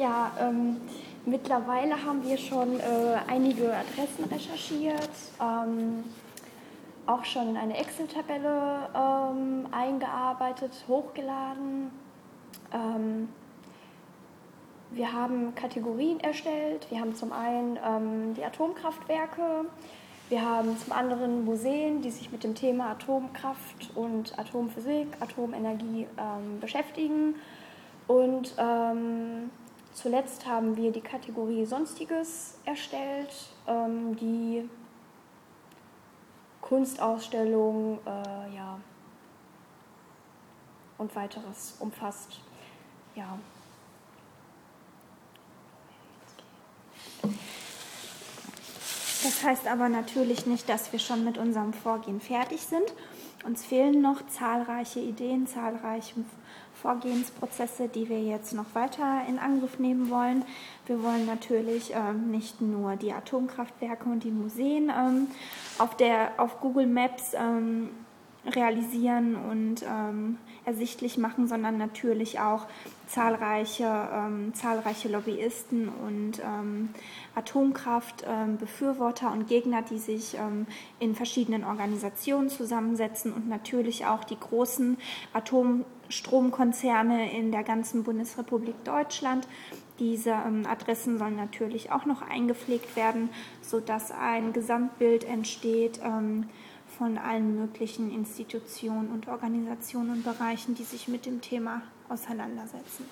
Ja, ähm, mittlerweile haben wir schon äh, einige Adressen recherchiert, ähm, auch schon eine Excel-Tabelle ähm, eingearbeitet, hochgeladen. Ähm, wir haben Kategorien erstellt. Wir haben zum einen ähm, die Atomkraftwerke, wir haben zum anderen Museen, die sich mit dem Thema Atomkraft und Atomphysik, Atomenergie ähm, beschäftigen. Und ähm, zuletzt haben wir die Kategorie Sonstiges erstellt, ähm, die Kunstausstellungen äh, ja, und weiteres umfasst. Ja. Das heißt aber natürlich nicht, dass wir schon mit unserem Vorgehen fertig sind. Uns fehlen noch zahlreiche Ideen, zahlreiche Vorgehensprozesse, die wir jetzt noch weiter in Angriff nehmen wollen. Wir wollen natürlich ähm, nicht nur die Atomkraftwerke und die Museen ähm, auf, der, auf Google Maps ähm, realisieren und ähm, ersichtlich machen, sondern natürlich auch zahlreiche, ähm, zahlreiche Lobbyisten und ähm, Atomkraftbefürworter ähm, und Gegner, die sich ähm, in verschiedenen Organisationen zusammensetzen und natürlich auch die großen Atomstromkonzerne in der ganzen Bundesrepublik Deutschland. Diese ähm, Adressen sollen natürlich auch noch eingepflegt werden, sodass ein Gesamtbild entsteht von allen möglichen Institutionen und Organisationen und Bereichen, die sich mit dem Thema auseinandersetzen.